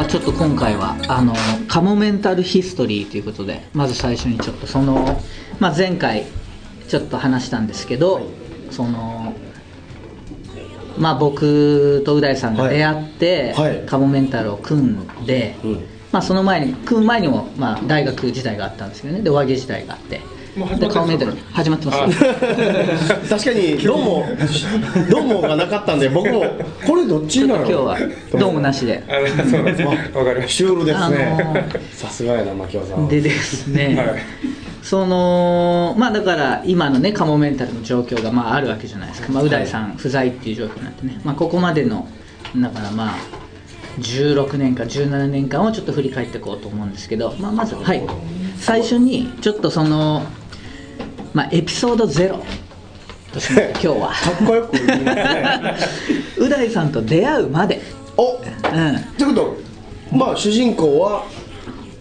まあちょっと今回はあのカモメンタルヒストリーということでまず最初にちょっとその、まあ、前回ちょっと話したんですけど、そのまあ僕とう大さんが出会って、はい。はいカモメンタルを組んで、うん。まあその前に組む前にも、まあ、大学時代があったんですけどね。で和芸時代があってもう始まってるんです。かでカモメンタル始まってます、確かにどうもどうもがなかったんで僕もこれどっちなの？今日はどうもなしで。あそうなんですね。わかりましシュールですあね、のさすがやな牧雄さん。でですね、はい。そのまあだから今のねカモメンタルの状況がまああるわけじゃないですか、まあ、う大さん不在っていう状況になってね、まあ、ここまでのだからまあ16年か17年間をちょっと振り返っていこうと思うんですけど、まあ、まずはい。最初にちょっとその、まあ、エピソード0としまして今日は。かっこよく言いますね。う大さんと出会うまで、おうん、ということまあ主人公は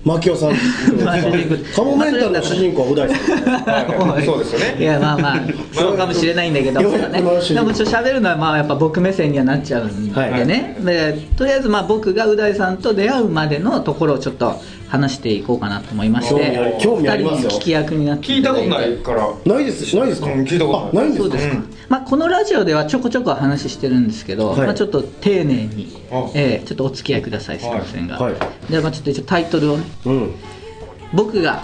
牧雄さん。カモメンタルの主人公はう大さん。そうですよね。いやまあまあそうかもしれないんだけど、ね、でもちょっと喋るのはまあやっぱ僕目線にはなっちゃうんでね、でとりあえずまあ僕がう大さんと出会うまでのところをちょっと話していこうかなと思いまして興味ありますよ。二人に聞き役になって聞いたことないいから。ないです。ないですか、うん聞いたことない。あないんですか？そうですか、うん。まあ、このラジオではちょこちょこ話してるんですけど、はい。まあ、ちょっと丁寧にあ、えーちょっとお付き合いくださいすいませんが、はい。でまあちょっと一応タイトルをね。うん。僕が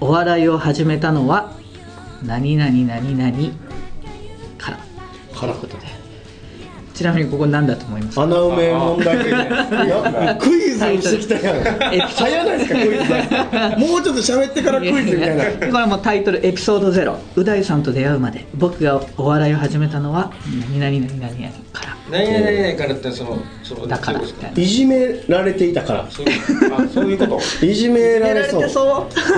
お笑いを始めたのは何々何々から。から。ということでちなみにここ何だと思いますか？穴埋め問題的な。クイズにしてきたやん早ないですかクイズ。もうちょっと喋ってからクイズみたいな。これはもうタイトルエピソードゼロ。う大さんと出会うまで僕がお笑いを始めたのは何々何々々から。何々何々からってそのそのだから。いいないじめられていたから。そういうあそういうこと。いじめられそう。てそう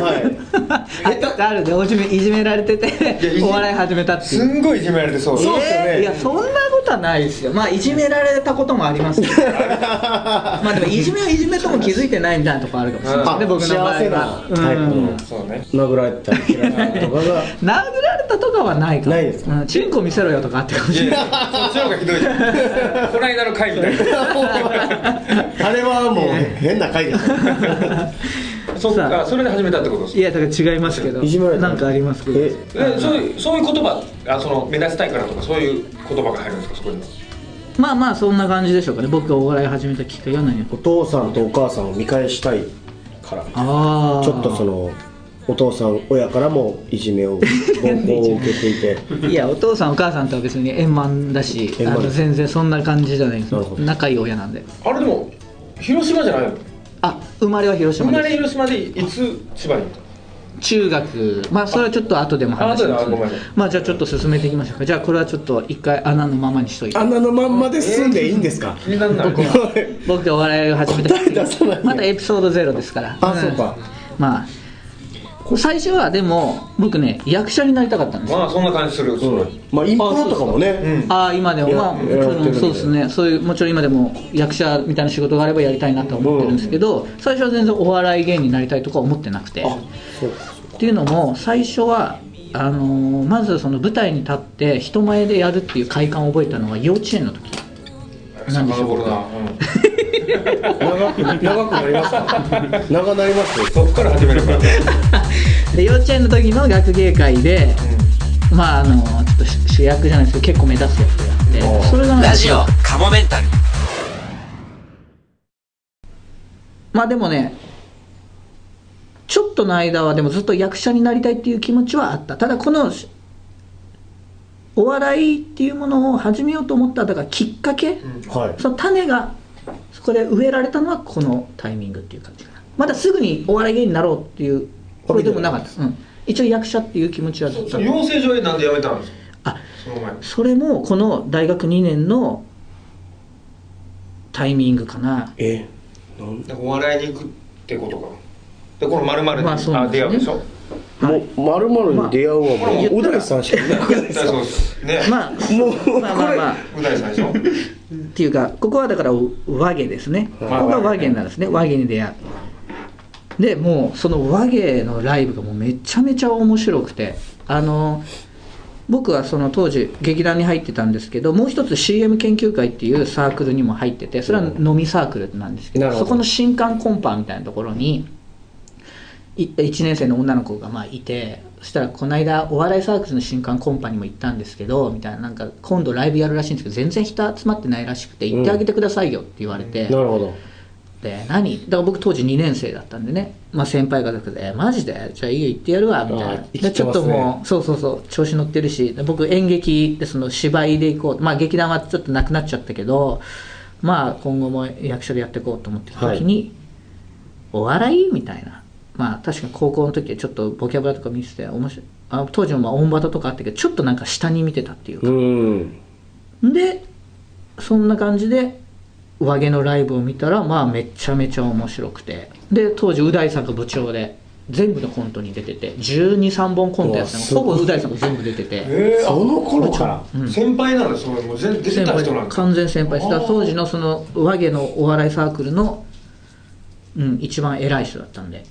はいあるでおじめいじめられててお笑い始めたっていすうんごいいじめられてそう。そうっすよねえーいやそんなことはない。ですよまあいじめられたこともありますけど まあでもいじめはいじめとも気づいてないみたいなところあるかもしれない。ねあ僕の場合は。幸せなタイプの。うん。そうね。殴られたり嫌いなとかが。殴られたとかはないかも。ないですか？うん、チンコ見せろよとかあってかもしれない。いやいやそっちの方がひどい。じゃんこの間の回みたい あれはもう変な回ですなそっかそれで始めたってことですいやだから違いますけど。いじめられたなんかありますけど。ええそういうそういう言葉あその目立ちたいからとかそういう言葉が入るんですかそこには？まあまあそんな感じでしょうかね。僕がお笑い始めたきっかけは何お父さんとお母さんを見返したいから。ああちょっとそのお父さん親からもいじめを暴行を受けていていやお父さんお母さんとは別に円満だしあの全然そんな感じじゃない。ですなるほど。仲いい親なんで。あれでも広島じゃないの？あ生まれは広生まれ広島でいつ千葉に行った？の中学。まあそれはちょっと後でも話します。あ後であごめん。まあじゃあちょっと進めていきましょうか。じゃあこれはちょっと一回穴のままにしといて。穴のまんまで住んでいいんですか、気にならない。僕は。僕がお笑いを始めたきっかけ答え出さないまたエピソードゼロですから。あそうか。まあ最初はでも僕ね役者になりたかったんですよ。まあそんな感じするすごいまあインプロとかもね。うん。ああ今でもやまあそうですね。そういうもちろん今でも役者みたいな仕事があればやりたいなとは思ってるんですけど、最初は全然お笑い芸人になりたいとかは思ってなくて。あそうっていうのも最初はあのーまずその舞台に立って人前でやるっていう快感を覚えたのは幼稚園の時なんでしょう 長く長くなりますか？長なりますうん、そっから始めるからね、で幼稚園の時の学芸会で、まああのちょっと主主役じゃないですけど結構目立つやつをやってそれがラジオ。カモメンタル。まあでもねちょっとの間はでもずっと役者になりたいっていう気持ちはあった。ただこのしお笑いっていうものを始めようと思っただからきっかけ、はい。その種がそこで植えられたのはこのタイミングっていう感じかな。まだすぐにお笑い芸人になろうっていうこれでもなかった、うん、一応役者っていう気持ちはずっと。養成所へなんで辞めたんですか？あその前に。それもこの大学2年のタイミングかな。え？なんかお笑いに行くってことか。でこのまるまるに、まあそうなんですね。出会うでしょ？もうまるまるに出会うはもうう大さんしかいない。ですよそうですね、まあもうまあまあまあ。う大さんでしょ？っていうかここはだから和芸ですね。ここが和芸なんですね。和芸に出会う。でもうその和芸のライブがもうめちゃめちゃ面白くて。あの僕はその当時劇団に入ってたんですけどもう一つ CM 研究会っていうサークルにも入っててそれは飲みサークルなんですけど,、そこの新刊コンパみたいなところにい1年生の女の子がまあいてそしたらこの間お笑いサークルの新刊コンパにも行ったんですけどみたいななんか今度ライブやるらしいんですけど全然人集まってないらしくて行ってあげてくださいよって言われて、なるほど。で何？だから僕当時2年生だったんでね、まあ、先輩方で「えマジで？じゃあいいよ行ってやるわ」みたいあなね。でちょっともうそうそうそう調子乗ってるしで僕演劇でその芝居で行こう。まあ劇団はちょっとなくなっちゃったけどまあ今後も役者でやっていこうと思ってた時に、お笑い？みたいなまあ確かに高校の時はちょっとボキャブラとか見てて面白い。あ当時もまあオンバトとかあったけどちょっとなんか下に見てたっていうか。うん。でそんな感じで和毛のライブを見たらまあめちゃめちゃ面白くて。で当時う大さんが部長で全部のコントに出てて1 2 3本コントやってたの。ほぼう大さんが全部出てて。えー、その頃から？あ先輩なんだそれもう全出て先輩た人なんだ。完全先輩です。だからあー当時のその和毛のお笑いサークルの、うん、一番偉い人だったんで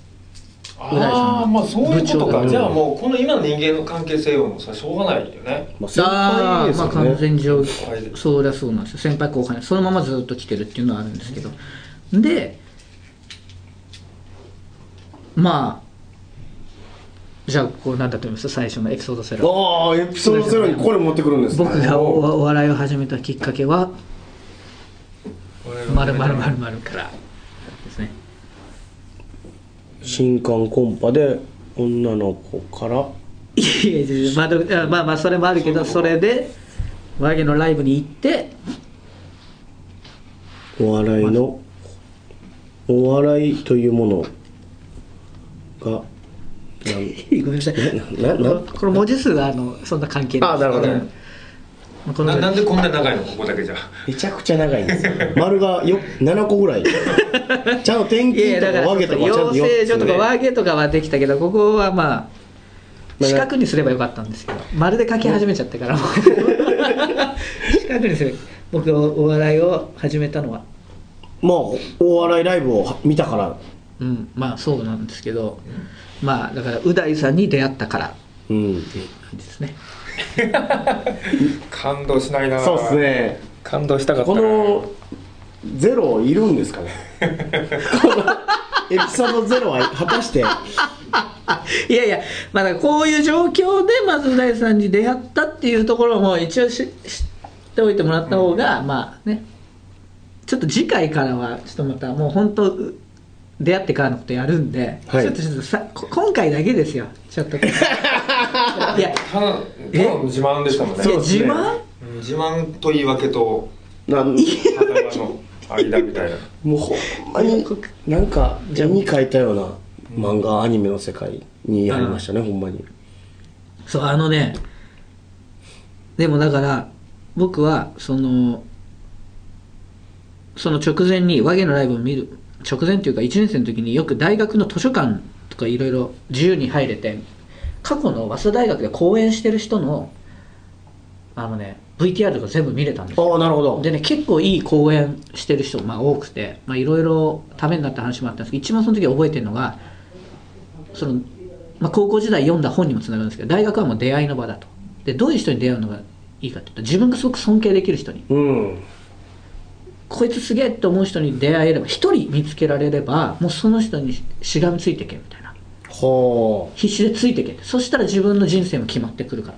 ああまあそういうことか。だじゃあもうこの今の人間の関係性はもうさしょうがないよね。まあ先あ輩あまあですよね。完全上そりゃそうなんですよ先輩後輩そのままずっと来てるっていうのはあるんですけど。でまあじゃあこれ何だと思います？最初のエピソードゼロ。ああエピソードゼロにこれ持ってくるんですね。僕がおお笑いを始めたきっかけは「まるまるまるまるから新刊コンパで女の子から。いやいやまあ まあまあそれもあるけどそれで和毛のライブに行ってお笑いのお笑いというものが ごめんなさい。なななこれ文字数はあのそんな関係ないあなるほど。うんこのななんでこんな長いの？ここだけじゃ。めちゃくちゃ長いんですよ。丸がよ7個ぐらい。ちゃんと転勤とか和毛とかちゃんと養成所とか4和毛とかはできたけどここはまあまあ四角にすればよかったんですけどまるで書き始めちゃってから。もう 四角にする。僕お笑いを始めたのは。つまあお笑いライブを見たから。うんまあそうなんですけど。まあだからう大さんに出会ったから。っうん。ていう感じですね。感動しないな。そうですね。感動したかったこなのゼロいるんですかね？このエピソードゼロは果たして？いやいやまあだこういう状況でまずう大さんに出会ったっていうところも一応し知っておいてもらった方が、まあね。ちょっと次回からはちょっとまたもう本当出会ってからのことやるんで、はい。ちょっとちょっとさこ今回だけですよ。ちょっと いやただただの自慢でしたもんねい自慢？うん自慢と言い訳となん？裸の間みたいな。もうほんまになんか絵に描いたような漫画アニメの世界にやりましたね、ほんまに。そうあのねでもだから僕はそのその直前に和芸のライブを見る直前っていうか1年生の時によく大学の図書館とかいろいろ自由に入れて過去の早稲田大学で講演してる人のあのね VTR とか全部見れたんですよ。ああなるほど。でね結構いい講演してる人まあ多くてまあいろいろためになった話もあったんですけど一番その時覚えてるのがその、まあ、高校時代読んだ本にもつながるんですけど大学はもう出会いの場だと。でどういう人に出会うのがいいかっていうと自分がすごく尊敬できる人に。うん。こいつすげえって思う人に出会えれば一人見つけられればもうその人にしがみついてけみたいなは必死でついてけって。そしたら自分の人生も決まってくるからっ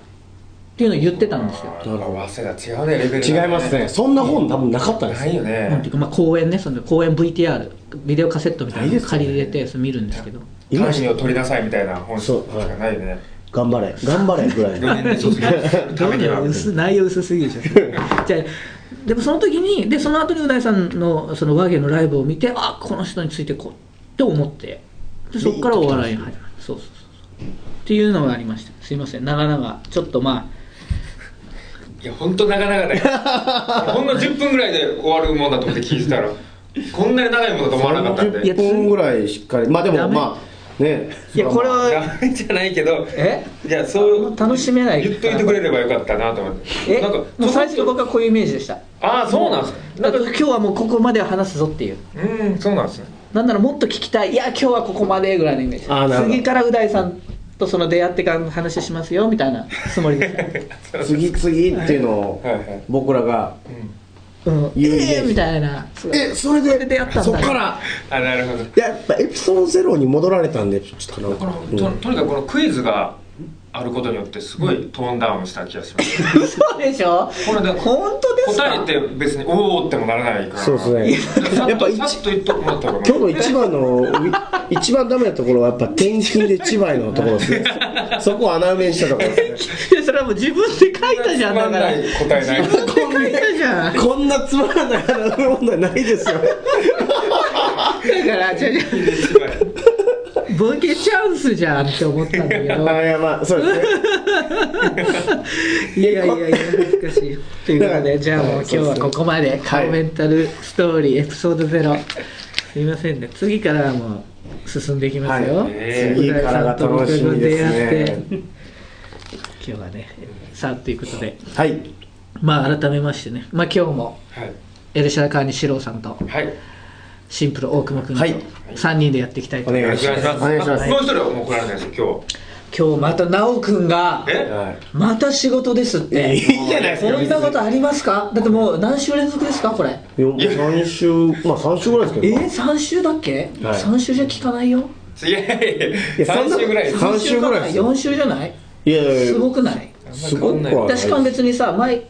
ていうのを言ってたんですよ。あーやっぱ早稲田違うねレベルあ違いますね。そんな本多分なかったですないよなんねていうかまあ公演ねその公演 VTR ビデオカセットみたいなのないですよね。借り入れてそれ見るんですけど。今単位を取りなさいみたいな本しそうかないよね。頑張れ。頑張れぐらい4 年で卒業するためには。薄内容薄すぎるじゃん。じゃあでもその時にでその後にう大さんのその和芸のライブを見てあこの人についてこうって思ってでそこからお笑いに入る。そうそうそうそう。っていうのがありました。すいません。長々ちょっとまいや本当長々だよ。ほんの10分ぐらいで終わるもんだと思って聞いてたら。こんなに長いものだと思わなかったんいやで。30分ぐらいしっかり。まあでもまあね。あいやこれはダメじゃないけどえ？いやそう楽しめない。言っといてくれればよかったなと思って。えなんかもう最初僕はこういうイメージでした。ああそうなんですだから今日はもうここまでは話すぞっていう。うんそうなんですねなんならもっと聞きたい。いや今日はここまでぐらいのイメージ。次からう大さんとその出会ってからの話しますよみたいなつもりで 次々っていうのを僕らがうん。言うイメージ。えーみたいな。えそれで出会ったんだ。そっから。あなるほど。やっぱエピソードゼロに戻られたんでちょっとなんかこのととにかくこのクイズがあることによってすごいトーンダウンした気がします、そうでしょ？これで本当ですか？答えて別におおってもならないから。そうですね。やっぱ一とさっと言っとくもらった方が今日の一番の一番ダメなところはやっぱ転勤で千葉へのところですね。そこを穴埋めにしたところですね。いやそれはもう自分で書いたじゃんだから。つまんない答えない。自分で書いたじゃん。だこんなつまらない穴埋め問題ないですよ。からじゃじゃボケチャンスじゃんって思ったんだけど。あ いやまあそうですね。いやいやいや恥ずかしい。ということでじゃあもう今日はここまでカモメンタルストーリーエピソードゼロ。すいませんね。次からはもう進んでいきますよ、はい。え次からが楽しみですね。今日はねさあということで。はい。まあ改めましてね。まあ今日もはい。エルシャラカーニ四郎さんとはいシンプル大久保君とはい。3人でやっていきたいと。お思います願いします。お願いします。もう一人はもう来られないですよ今日また奈く君がまた仕事ですって。いいじゃないですか。こんなことありますか？だってもう何週連続ですか？これ。よ3週まあ3週ぐらいですえけど。3週だっけ、はい。3週じゃ聞かないよ？いやいやいいややそんな3週ぐらいです。三週ぐらいですよ。4週じゃない？いやすごくない？すごくはない私間別にさ毎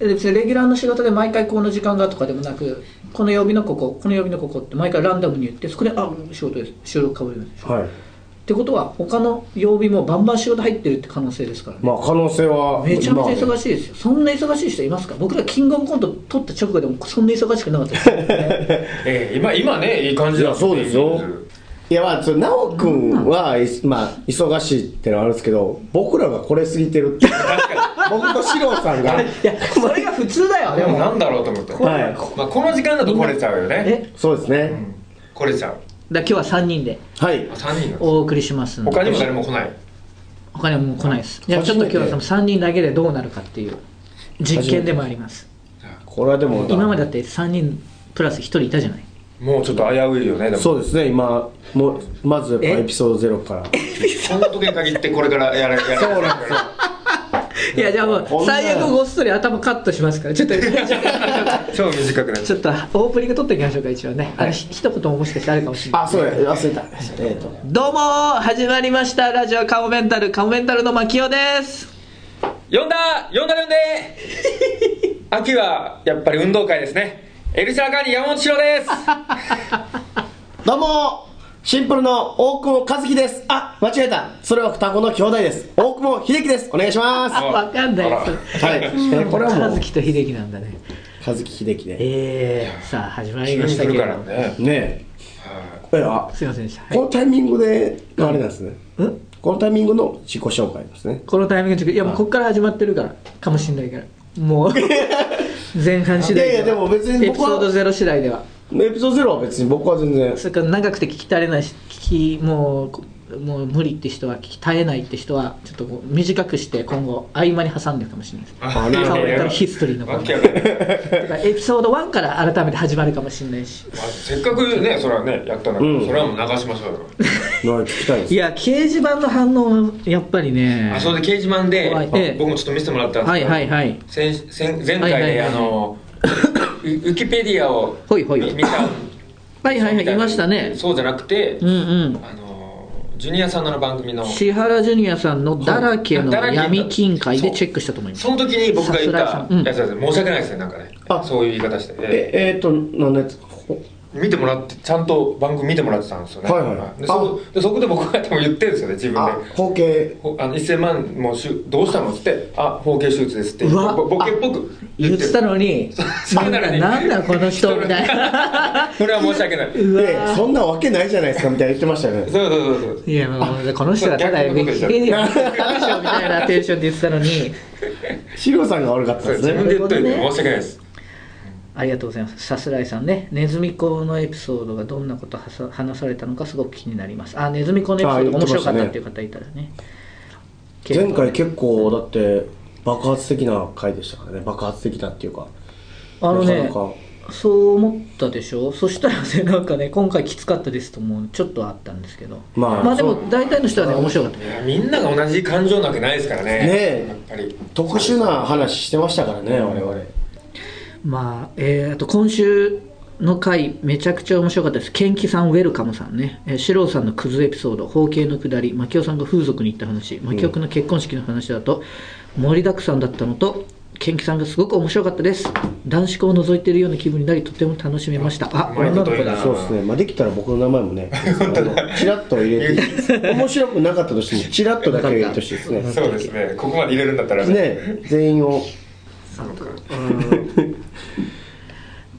別にレギュラーの仕事で毎回この時間がとかでもなくこの曜日のこここの曜日のここって毎回ランダムに言ってそこであ仕事です。収録かぶります。はい。ってことは他の曜日もバンバン仕事入ってるって可能性ですからね。まあ可能性はめちゃめちゃ忙しいですよ、そんな忙しい人いますか？僕らキングオブコント取った直後でもそんな忙しくなかったですよ、ね、ええ今今ねいい感じだそうですよいやまあそれ奈くんは、いまあ忙しいってのはあるんですけど僕らがこれ過ぎてるって僕と四郎さんが。いやそれが普通だよ。でもなんだろうと思って、はい。まあ、この時間だと来れちゃうよね。えそうですね、うん来れちゃう。だ今日は3人ではい。あ3人お送りします他にも誰も来ない。他にはもう来ないです。じゃあちょっと今日はその3人だけでどうなるかっていう実験でもあります。これはでも今までだって3人プラス1人いたじゃないもうちょっと危ういよねでも。そうですね今もうまずやっぱえ？エピソードゼロから。この時に限ってこれからやらやらそうなんですよ。いやじゃあもうん最悪ごっそり頭カットしますからちょっと 超短くなっちゃう。ちょっとオープニング撮っておきましょうか一応ね、あのひ一言ももしかしてあるかもしれない。あそうや。忘れた。えっ、と。どうもー始まりました。ラジオカモメンタルカモメンタルの牧雄です。呼んだ呼んだ呼んで。秋はやっぱり運動会ですねエルシャーカーニ山本翔です。どうもシンプルの大久保和樹です。あ間違えた。それは双子の兄弟です。大久保秀樹です。お願いします。はわかんない。あら。い、えーこれはもう。和樹と秀樹なんだね。和樹秀樹でえー、さあ始まりましたけどからね。ねええあすいませんでした、このタイミングであれなんですね。うん？このタイミングの自己紹介ですね。このタイミングでいやもうこっから始まってるからかもしれないから。もう 前半次第いやいやでも別にエ僕はピソードゼロ次第では。エピソードゼロは別に僕は全然。それから長くて聞き足れないし聞きもうこもう無理って人は聞き絶えないって人はちょっとこう短くして今後合間に挟んでるかもしれないです。あなるほどカモメンタルヒストリーのわ方けわかんない。だからエピソード1から改めて始まるかもしれないし。まあせっかくねそれはねやったんだから、うん。それはもう流しましょうよ。いです。いや掲示板の反応はやっぱりねあそれで掲示板で、僕もちょっと見せてもらったんですはいけど、はいはい先先前回で、はいはいはい。あのウウィキペディアをほいほい。み見たはいはいはい。いましたね。そうじゃなくて、うんうん。あのジュニアさんの番組の。千原ジュニアさんのだらけの闇金会でチェックしたと思います。その時に僕が言っさすらいさん。うん。たやつ申し訳ないですね。なんかね。あ。そういう言い方して、ええー、っと何のやつほ見てもらってちゃんと番組見てもらってたんですよね。はいはい。でそでそこで僕がでも言ってるんですよね自分で。あ包茎ほあの1000万もしゅどうしたのっつって「あ包茎手術です」ってうわ。ぼボケっぽく言ってたのにそれなのに。なんだこの人みたいな。それは申し訳ない。うわ。でそんなわけないじゃないですかみたいな言ってましたよね。そうそうそうそう。いやもうこの人がただウィキペディみたいなテンションで言ってたのに。シロさんが悪かったですね。自分で言ってなる申し訳ないですありがとうございます。さすらいさんね。ネズミ子のエピソードがどんなことはさ話されたのかすごく気になります。あネズミ子のエピソード面白かったっていう方いたらね。前回結構だって爆発的な回でしたからね。爆発的なっていうか。あのねそう思ったでしょ？そしたらねなんかね今回きつかったですともちょっとあったんですけど。まあでもそう。大体の人はね面白かった。みんなが同じ感情なわけないですからね。ねえ。やっぱり。特殊な話してましたからね我々まあえー、あと今週の回めちゃくちゃ面白かったです。ケンキさんウェルカムさんね、えー、四郎さんのクズエピソード。包茎のくだり。牧雄さんが風俗に行った話。牧雄君の結婚式の話だと、盛りだくさんだったのとケンキさんがすごく面白かったです。男子校を覗いているような気分になりとても楽しめました。あ女の子だ。そうですね、まあ、できたら僕の名前もね。チラッと入れて。面白くなかったとしてもチラッとだけ入れてほしいですね。そうですね。ここまで入れるんだったらね。全員を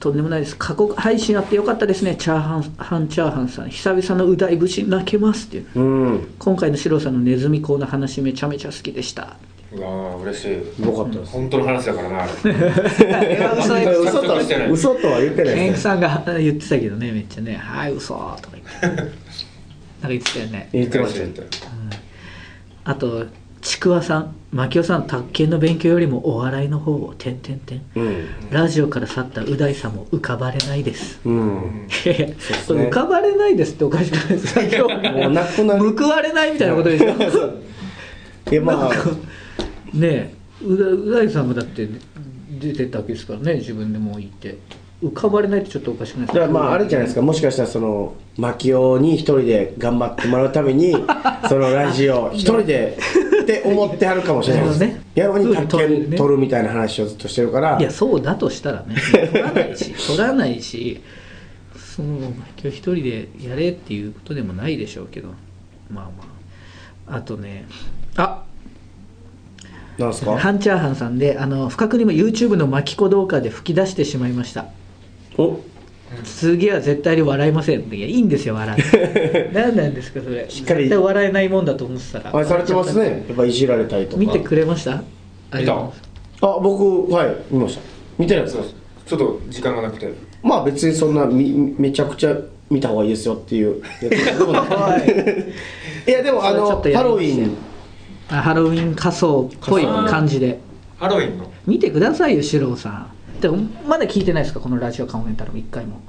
とんでもないです。過去配信あってよかったですね。チャーハンハンチャーハンさん。久々のう大節泣けますっていう。うん。今回の四郎さんのネズミ講の話めちゃめちゃ好きでした。うわー嬉しい。よかったです。本当の話だからな。あれ嘘嘘としてない。嘘とは言ってないケンさんが言ってたけどねめっちゃね「はい嘘とか言って。なんか言ってたよね。言ってましたよあとちくわさん牧雄さん卓球の勉強よりもお笑いの方を点々点うん。ラジオから去ったう大さんも浮かばれないです。うん。いやいや浮かばれないですっておかしくないです。か今日もうなくなる。報われないみたいなことでしょ いやまあ。ねえう大さんもだって出てたわけですからね自分でもう言って浮かばれないってちょっとおかしくないだからまああれじゃないですか。もしかしたらその牧雄に一人で頑張ってもらうために そのラジオ一人でって思ってはるかもしれないです。ね。やのに宅建取るみたいな話をずっとしてるから。いやそうだとしたらね。取らないし 取らないしその今日一人でやれっていうことでもないでしょうけど。まあまあ。あとねあなんですか？ハンチャーハンさんであの不覚にも YouTube の巻き子動画で吹き出してしまいましたお次は絶対に笑いませんいやいいんですよ笑って 何なんですかそれ。しっかり。絶対笑えないもんだと思ってたら。愛されてますね。やっぱいじられたりとか。見てくれました？ありがとう。ございますあ僕はい見ました。見てないですちょっと時間がなくて。まあ別にそんなみめちゃくちゃ見た方がいいですよっていう。やつでもないいやでもあのそれちょっとやハロウィン。あハロウィン仮装っぽい感じで。ハロウィンの？見てくださいよ四郎さんでもまだ聞いてないですかこのラジオカモメンタル一回も。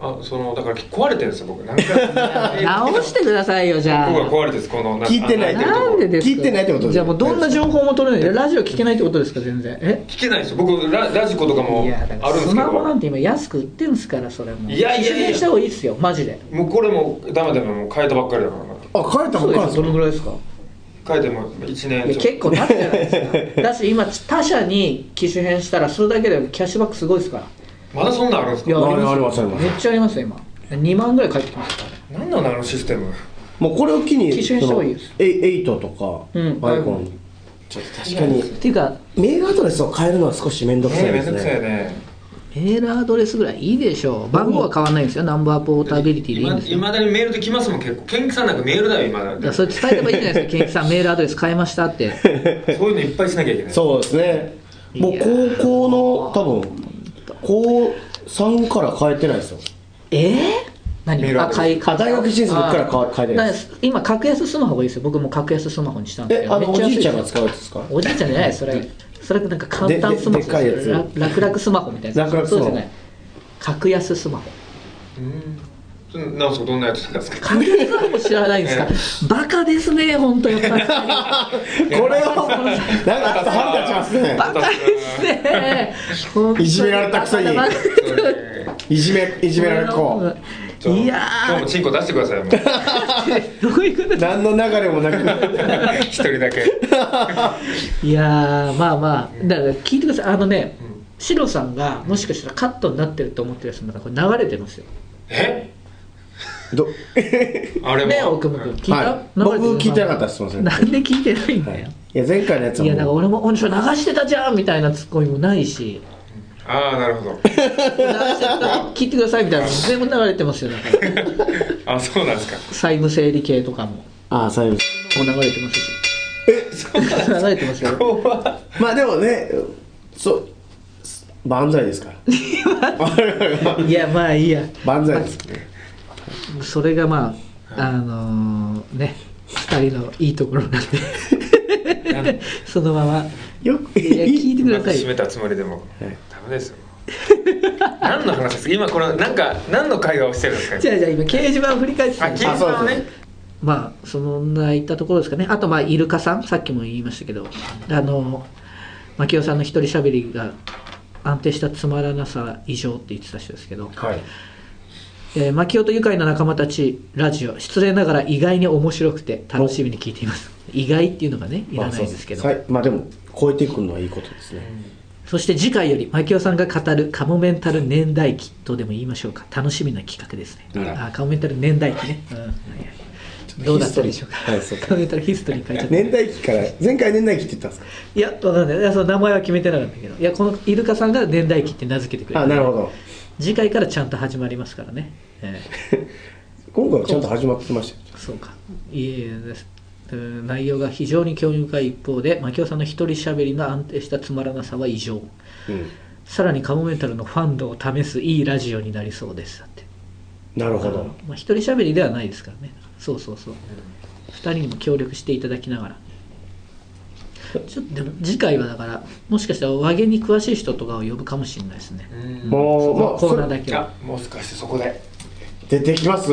あそのだから壊れてるんですよ僕。何回直してくださいよじゃここがあ壊れてるんですこの聞いてないあなんでですか？聞いてないってことじゃあもうどんな情報も取れない。ラジオ聞けないってことですか全然。え？聞けないですよ僕。ララジコとかもあるんですけスマホなんどて今安く売ってんすからそれも。ういやいやいや。した方がいいっすよマジで。もうこれもダメだもう変えたばっかりだから。あ帰ったそうですよどばっかりですのぐらいですか？変えても1年結構経つじゃないですか。だし今他社に機種変したらそれだけでキャッシュバックすごいですから。まだそんなんあるんですか？いやありますありますありますめっちゃありますよ今。2万ぐらい返ってきますから。何なのあのシステム？もうこれを機に機種変した方がいいです。そのエイ8とか、うんアイコン。ちょっと確かに。っていうかメールアドレスを変えるのは少し面倒くさいですね。めんどくさいねねメールアドレスぐらいいいでしょう。番号は変わらないんですよ。ナンバーポータビリティでいいんですいよ。まだにメールで来ますもん。結構ケンキさんなんかメールだよ今だだそれ伝えればいいじゃないですか。ケンキさんメールアドレス変えましたって。そういうのいっぱいしなきゃいけない。そうですね。もう高校の多分高3から変えてないですよ。えー、何メールアドレス買い。あ大学1年生の時から変わ変えてない今格安スマホがいいですよ。僕も格安スマホにしたんでおじいちゃんが使うやつですか？おじいちゃんじゃないそれ。それなんか簡単スマホ。楽々スマホみたいな楽々スマホ。そうじゃない。格安スマホ。うん。なんすかどんなやつなんですか？格安スマホ知らないんですか？バカですね本当やっぱりこれをなんか腹立ちますね。バカですね。いじめられたくせに。いじめいじめられっ子いや今日もチンコ出してくださいもう。ー どういうこと何の流れもなく。一人だけ。いやーまあまあ。だから聞いてください。あのね、シロさんがもしかしたらカットになってると思ってるやつならこれ流れてますよ。え？ど？あれもね奥村君。聞いた、はい僕聞いてなかったですすいません。なんで聞いてないんだよ、い。や前回のやつい、やだからはもう俺も「おんしょ流してたじゃん」みたいなツッコミもないしああなるほど「流してた聞いてください」みたいなの全部流れてますよだか。ら あそうなんですか。債務整理系とかも。もああ最後う流れてますし流れてますよ。まあでもねそう万歳ですから。いやまあいいや。万歳ですそれがまああのーね二人のいいところなんで。そのまま。よくいや聞いてくださいよ。閉めたつもりでも。はいダメですよ。何の話ですか？今これなんか何の会話をしてるんですか？じゃあじゃあ今掲示板を振り返ってたんですあ掲示板をね。まあそんないったところですかね。あとまあイルカさん？さっきも言いましたけど。あの牧雄さんの一人喋りが安定したつまらなさ異常って言ってた人ですけど、はい。えー、牧雄と愉快な仲間たちラジオ。失礼ながら意外に面白くて楽しみに聞いています。意外っていうのがねいらないですけど、まあまあでも超えていくのはいいことですね、そして次回より牧雄さんが語るカモメンタル年代記とでも言いましょうか。楽しみな企画ですね。あら。あカモメンタル年代記ね、うん。はいはいどうだったでしょうか、はいそうカモメンタルヒストリー書いちゃった。年代記から前回年代記って言ったんですか？いや、わかんない。いや、その名前は決めてなかったけど。いや、このイルカさんが年代記って名付けてくれて。あなるほど。次回からちゃんと始まりますからね。え今回はちゃんと始まってましたそうか。いえです。えー内容が非常に興味深い一方で、牧雄さんの一人喋りの安定したつまらなさは異常。うんさらにカモメンタルのファンドを試すいいラジオになりそうです。だって。なるほどまあ、一人喋りではないですからね。そうそうそう。二人にも協力していただきながら。ちょっとでも次回はだからもしかしたら和芸に詳しい人とかを呼ぶかもしれないですね。うんもうまあコーナーそだけはあもしかしてそこで出てきます？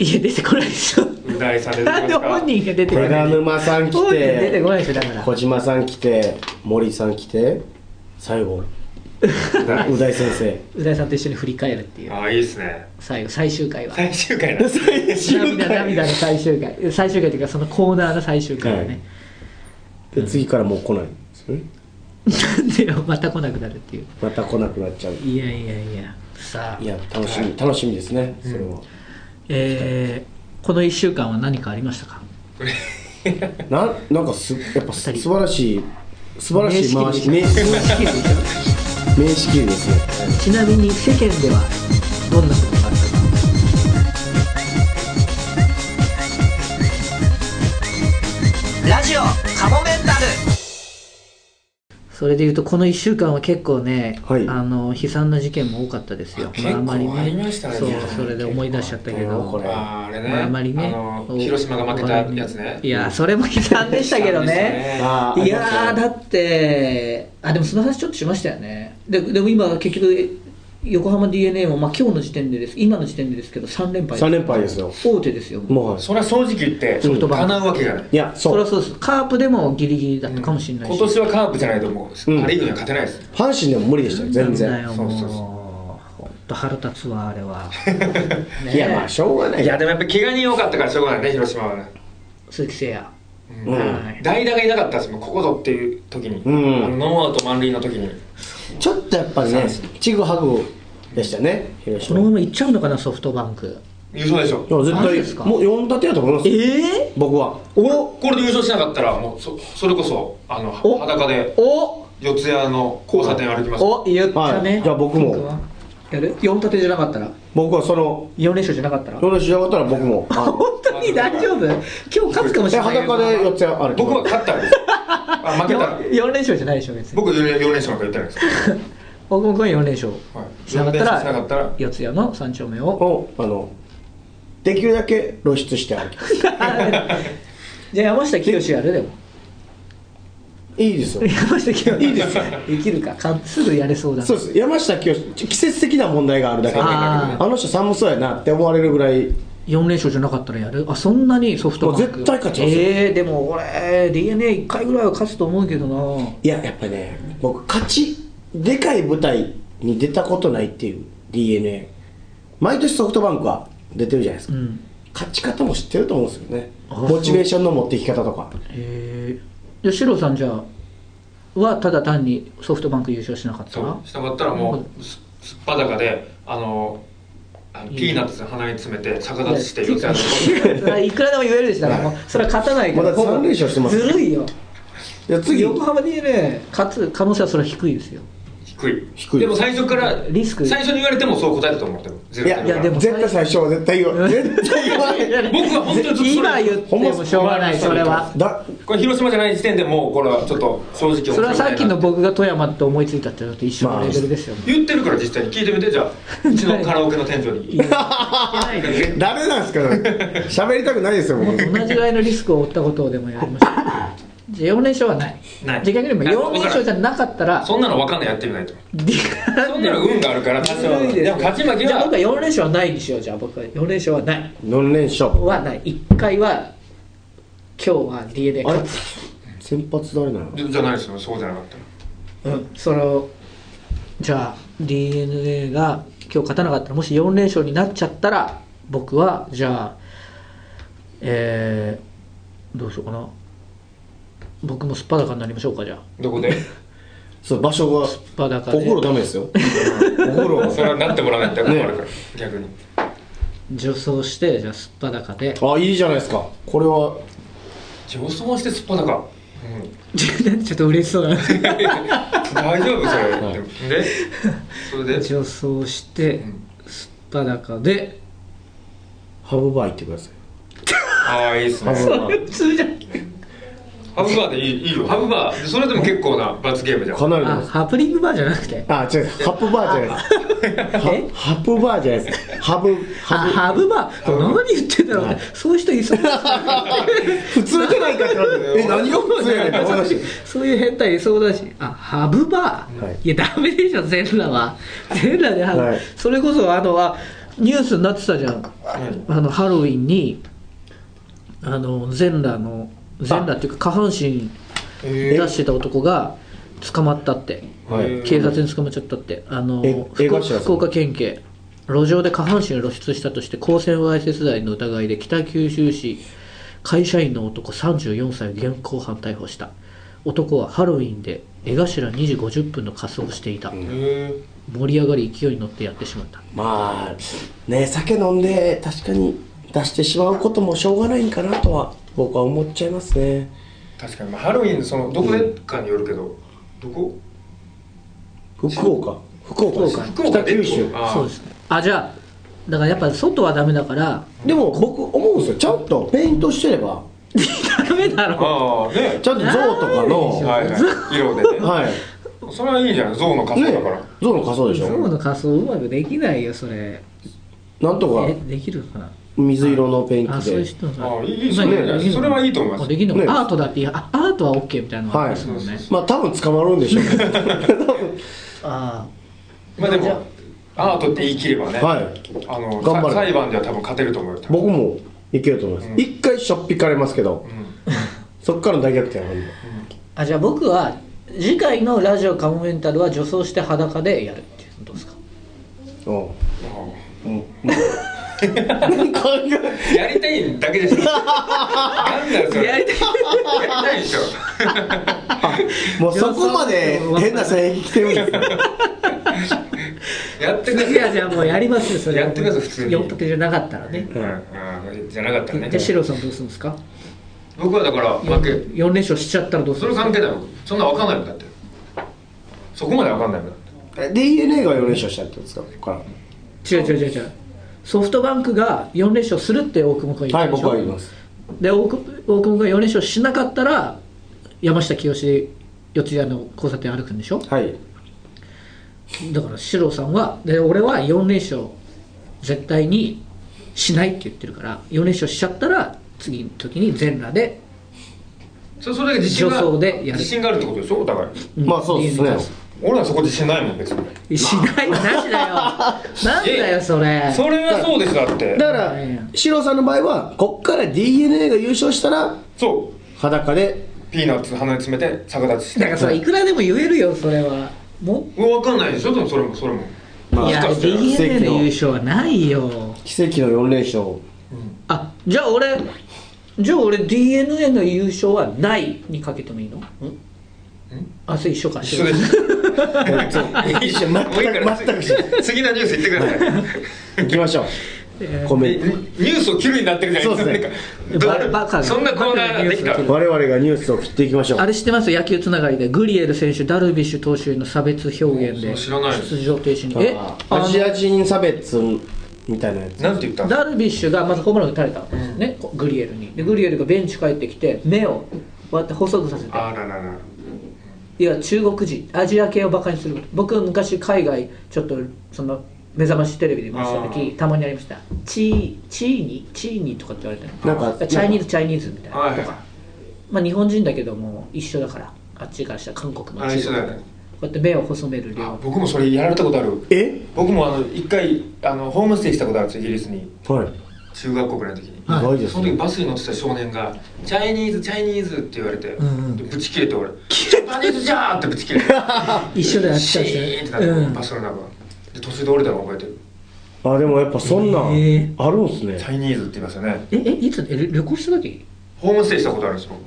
いや出てこないでしょ。う大さん出てきなんでますか本人が出てこ手ない賀沼さん来本人出ててこないでしょだから。小島さん来て森さん来て最後う大先生。宇田井さんと一緒に振り返るっていう。ああいいですね。最後最終回は。最終回なんです涙涙の最終回。最終回というかそのコーナーの最終回はね、で次からもう来ないんですよねなんでよまた来なくなるっていう。また来なくなっちゃう。いやいやいや。さあ。いや楽しみ楽しみですねそれは、えーこの1週間は何かありましたか？ななんかすやっぱ素晴らしい素晴らしい回し名名刺名刺切りですね。ちなみに世間ではどんなことそれでいうとこの1週間は結構ね、はい。あの悲惨な事件も多かったですよ。まああまありましたねそうそれで思い出しちゃったけど。これ。あーあれね。まあ、あまりね。あの広島が負けたやつね。いやそれも悲惨でしたけどね。あーいやーだってあでもその話ちょっとしましたよね。ででも今結局横浜 d n a も、まあ、今日の時点でです。今の時点でですけど3連敗3連敗ですよ。大手ですよ。もうはい。それは正直言ってソフトバンク。叶うわけがない。いやそうそりゃそうです。カープでもギリギリだったかもしれないし、今年はカープじゃないともう。うん。パ・リーグには勝てないです。阪神でも無理でしたよ全然。よそう。そうそうもう。本当腹立つわあれは。ね いやまあしょうがない。いやでもやっぱ怪我人多かったからしょうがないね広島はね。鈴木誠也うん。はい代打がいなかったですもんここぞっていう時に、うん。ノーアウト満塁の時に。ちょっとやっぱりねちぐはぐでしたね広島。このままいっちゃうのかなソフトバンク。優勝でしょ絶マジですか？対もう4立てやと思いますよ。え僕は。おこれで優勝しなかったらもうそそれこそあのお？裸でお？四谷の交差点歩きます。お言ったね、はい。じゃあ僕も。やる？4立てじゃなかったら？僕はその4連勝じゃなかったら？4年しなかったら僕も に大丈夫？今日勝つかもしえれないよ。裸で4つ歩き僕は勝ったらです。あ負けた。ら4連勝じゃないでしょ別に。僕4連4連勝なんか言ってないです 僕も今夜4連勝。はい。しなかった四連勝しなからったら。四谷の三丁目を。をあのできるだけ露出して歩きます。じゃあ山下清やるでも。いいですよ。山下清いいですよ。できるか。かすぐやれそうだ。なそうです。山下清季節的な問題があるだけで。あの人寒そうやなって思われるぐらい4連勝じゃなかったらやる？あそんなにソフトバンク？絶対勝ちますよ。えー、でも俺 d n a 1回ぐらいは勝つと思うけどな。いややっぱね僕勝ちでかい舞台に出たことないっていう d n a 毎年ソフトバンクは出てるじゃないですか、うん。勝ち方も知ってると思うんですよね。あモチベーションの持っていき方とか。へえじゃあシロさんじゃあはただ単にソフトバンク優勝しなかったそしなかったらもうすすっぱだかであのピーナッツ鼻に詰めて逆立ちして四谷のそれはいくらでも言えるでしょ。だからもうそれは勝たないけど。まだ三連勝してますずるいよ。いや次。横浜 d n a 勝つ可能性はそれは低いですよ低い。低い。でも最初からリスク。最初に言われてもそう答えると思ってる。ゼロいやいやでも絶対最初は絶対言わ 絶対言わない。僕は本当に今言ってもしょうがないそれは。だこれ広島じゃない時点でもうこれはちょっと正直それはさっきの僕が富山って思いついたってのと一緒のレベルですよ、言ってるから実際に聞いてみてじゃあ うちのカラオケの店長に。誰なんですか喋りたくないですよ同じぐらいのリスクを負ったことをでもやりました 4連勝はない。ない。じゃあ逆にない。4連勝じゃなかったら。そんなの分かんないやってみないと。そんなの運があるから多少。でも勝ち負けは。じゃあ僕は4連勝はないにしようじゃあ僕は。4連勝はない。4連勝。はない。1回は今日は DNA あれ？勝つ。先発誰なの？じゃじゃないですよ。そうじゃなかったら。うん。それをじゃあ DNA が今日勝たなかったらもし4連勝になっちゃったら僕はじゃあえー、どうしようかな僕もすっぱだかになりましょうかじゃあ。どこで？そう場所がすっぱだかお風呂でダメですよ。お風呂それはなってもらわないと。困るから。逆に。女装してじゃあすっぱだかで。あいいじゃないですか。これは。女装してすっぱだかうん。ちょっと嬉しそうな。大丈夫それ、はい。で？それで？女装してすっぱだかで。ハブバー行ってください。ああいいっすね。ハブバー 普通じゃんハブバーでいいいいよ。ハブバーそれでも結構な罰ゲームじゃん。あかなりのハプニングバーじゃなくて？あ違う。ハプバーじゃない。ですえ？ハハプバーじゃないです。ハブあハブバー？何言ってんだろう。ねそういう人いそう。普通じゃないかって言われてえ何が普通やねんそういう変態いそうだし。あハブバー、はい。い、やダメでしょ全裸は。全裸でハブ、はい。それこそあのあニュースになってたじゃん、あのハロウィンにあの全裸の全裸っていうか下半身え出してた男が捕まったって、はい。警察に捕まっちゃったって。あのえ福岡県警。路上で下半身を露出したとして公然わいせつ罪の疑いで北九州市会社員の男34歳を現行犯逮捕した。男はハロウィンで江頭2時50分の仮装をしていた、え盛り上がり勢いに乗ってやってしまった。まあね酒飲んで確かに出してしまうこともしょうがないんかなとは僕は思っちゃいますね。確かに。まあハロウィンそのどこでかによるけどどこ？福岡。福岡です福岡。北九州。あー。そうです。ねあじゃあだからやっぱ外はダメだから。でも僕思うんですよ。ちゃんとペイントしてれば。ダメだろ。ああね。ちゃんと象とかの。はいはい。色でね。はい。それはいいじゃん。象の仮装ねだから、象の仮装でし象ょの仮装うまくできないよそれ。なんとか。えできるかな？水色のペイントあそういうで人さああいいいいそれいいね。それはいいと思います。あできるのアートだってあアートは OK みたいなのがありますもんね、まあ多分捕まるんでしょうけど あまあでもアートって言い切ればね、はい。あの頑張れ。さ裁判では多分勝てると思うよ。多分僕もいけると思いますうん一回しょっぴかれますけどそっからの大逆転あるんで。あじゃあ僕は次回のラジオカモメンタルは女装して裸でやるっていうのどうですか？うんうんやりたいだけでしょ。なんだよそれ。やりたいやりたいでしょ。もうそこまで変な性癖来てるんですか？やってください。いやじゃあもうやりますよそれ。やってください普通に。4泊じゃなかったらね。うん。うん。じゃなかったらね。でシロさんどうするんですか？僕はだから負け。4連勝しちゃったらどうすそるんですか？れ関係ないもんそんな分かんないもんだってそこまで分かんないもんだって。DNA が4連勝したってことですか？ここから。違う違う違う違うソフトバンクが4連勝するって大久保君がはい言ったでしょ、僕は言います。で大久大久保君が4連勝しなかったら山下清四谷の交差点歩くんでしょ。はい。だから四郎さんはで俺は4連勝絶対にしないって言ってるから4連勝しちゃったら次の時に全裸で、そそれだけ自信が女装でやる。自信があるってことでしょお互い。うんまあそうですね俺はそこ自信ないもん別にしない？なしだよ。なんだよそれ。それはそうですだって。だからシロさんの場合はこっから DNA が優勝したらそう。裸で。ピーナッツ鼻に詰めて逆立ちして。だからそれいくらでも言えるよそれは。も分かんないでしょ？でもそれもそれも。まあいやもしかしたら DNA の。優勝はないよ。奇跡の4連勝。あじゃあ俺じゃあ俺 DNA の優勝はないにかけてもいいの？ん？あそれ一緒か。一緒です。一緒。全くもういいから全く一緒。次のニュース言ってください。行きましょう。えーコメニュースを切るになってるじゃないそうですね。かそんなコーナーできたバカがニュースを切る。我々がニュースを切っていきましょう。あれ知ってます？野球つながりでグリエル選手ダルビッシュ投手への差別表現で出場停止に。え？あアジアあ人差別みたいなやつ。なんて言ったの？ダルビッシュがまずホームラン打たれたんですね、こグリエルに。でグリエルがベンチ帰ってきて目をこうやって細くさせて。あらららいや中国人アジア系をバカにする。僕昔海外ちょっとその目覚ましテレビで見せた。時たまにありました。チーチーニ？チーニとかって言われたの。なんか Chinese Chinese みたいな、はいとか。まあ、日本人だけども一緒だから。あっちからしたら韓国もあれ一緒だよね。こうやって目を細めるあ量僕もそれやられたことある。え？僕もあの一回あのホームステイしたことあるんですよイギリスに。はい。中学校ぐらいの時に、はい。意外ですね。その時バスに乗ってた少年が「チャイニーズチャイニーズ」って言われて、んうん。でブチ切れて俺「 Japanese じゃー!」ってブチ切れて。一緒でやってシた。しーンってなって、うん。バスの中で途中で降りたの覚えてる。あでもやっぱそんなんあるんすね。 Chinese って言いますよね。ええいつえ旅旅行した時？ホームステイしたことあるんですよ。まあ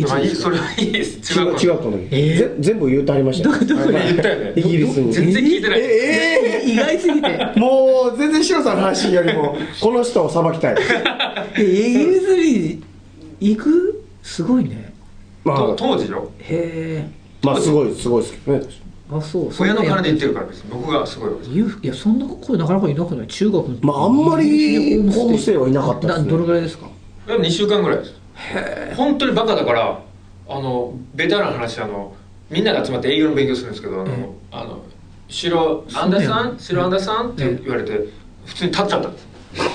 いいいつですかそれはいいです。中学中学校の時、えー？ぜ全部言うてありました。よどどこ？で言ったよね。イギリスに全然聞いてない。ええ意外すぎて。もう全然白さんの話よりもこの人を裁きたい。えイギリスに行く？すごいね。まとあ当時よ。へえまあすごいすごいですけどね。あそう。親の金で言ってるるから別に僕がすごいいやそんな声なかなかいなくない？中国のまああんまりホームステイ。はいなかったですね。などれぐらいですか？でも2週間ぐらいです本当にバカだからあのベタな話あのみんなで集まって営業の勉強するんですけどあの、ええあの白アンダーさん白アンダーさんってええ言われて普通に立っちゃったんです。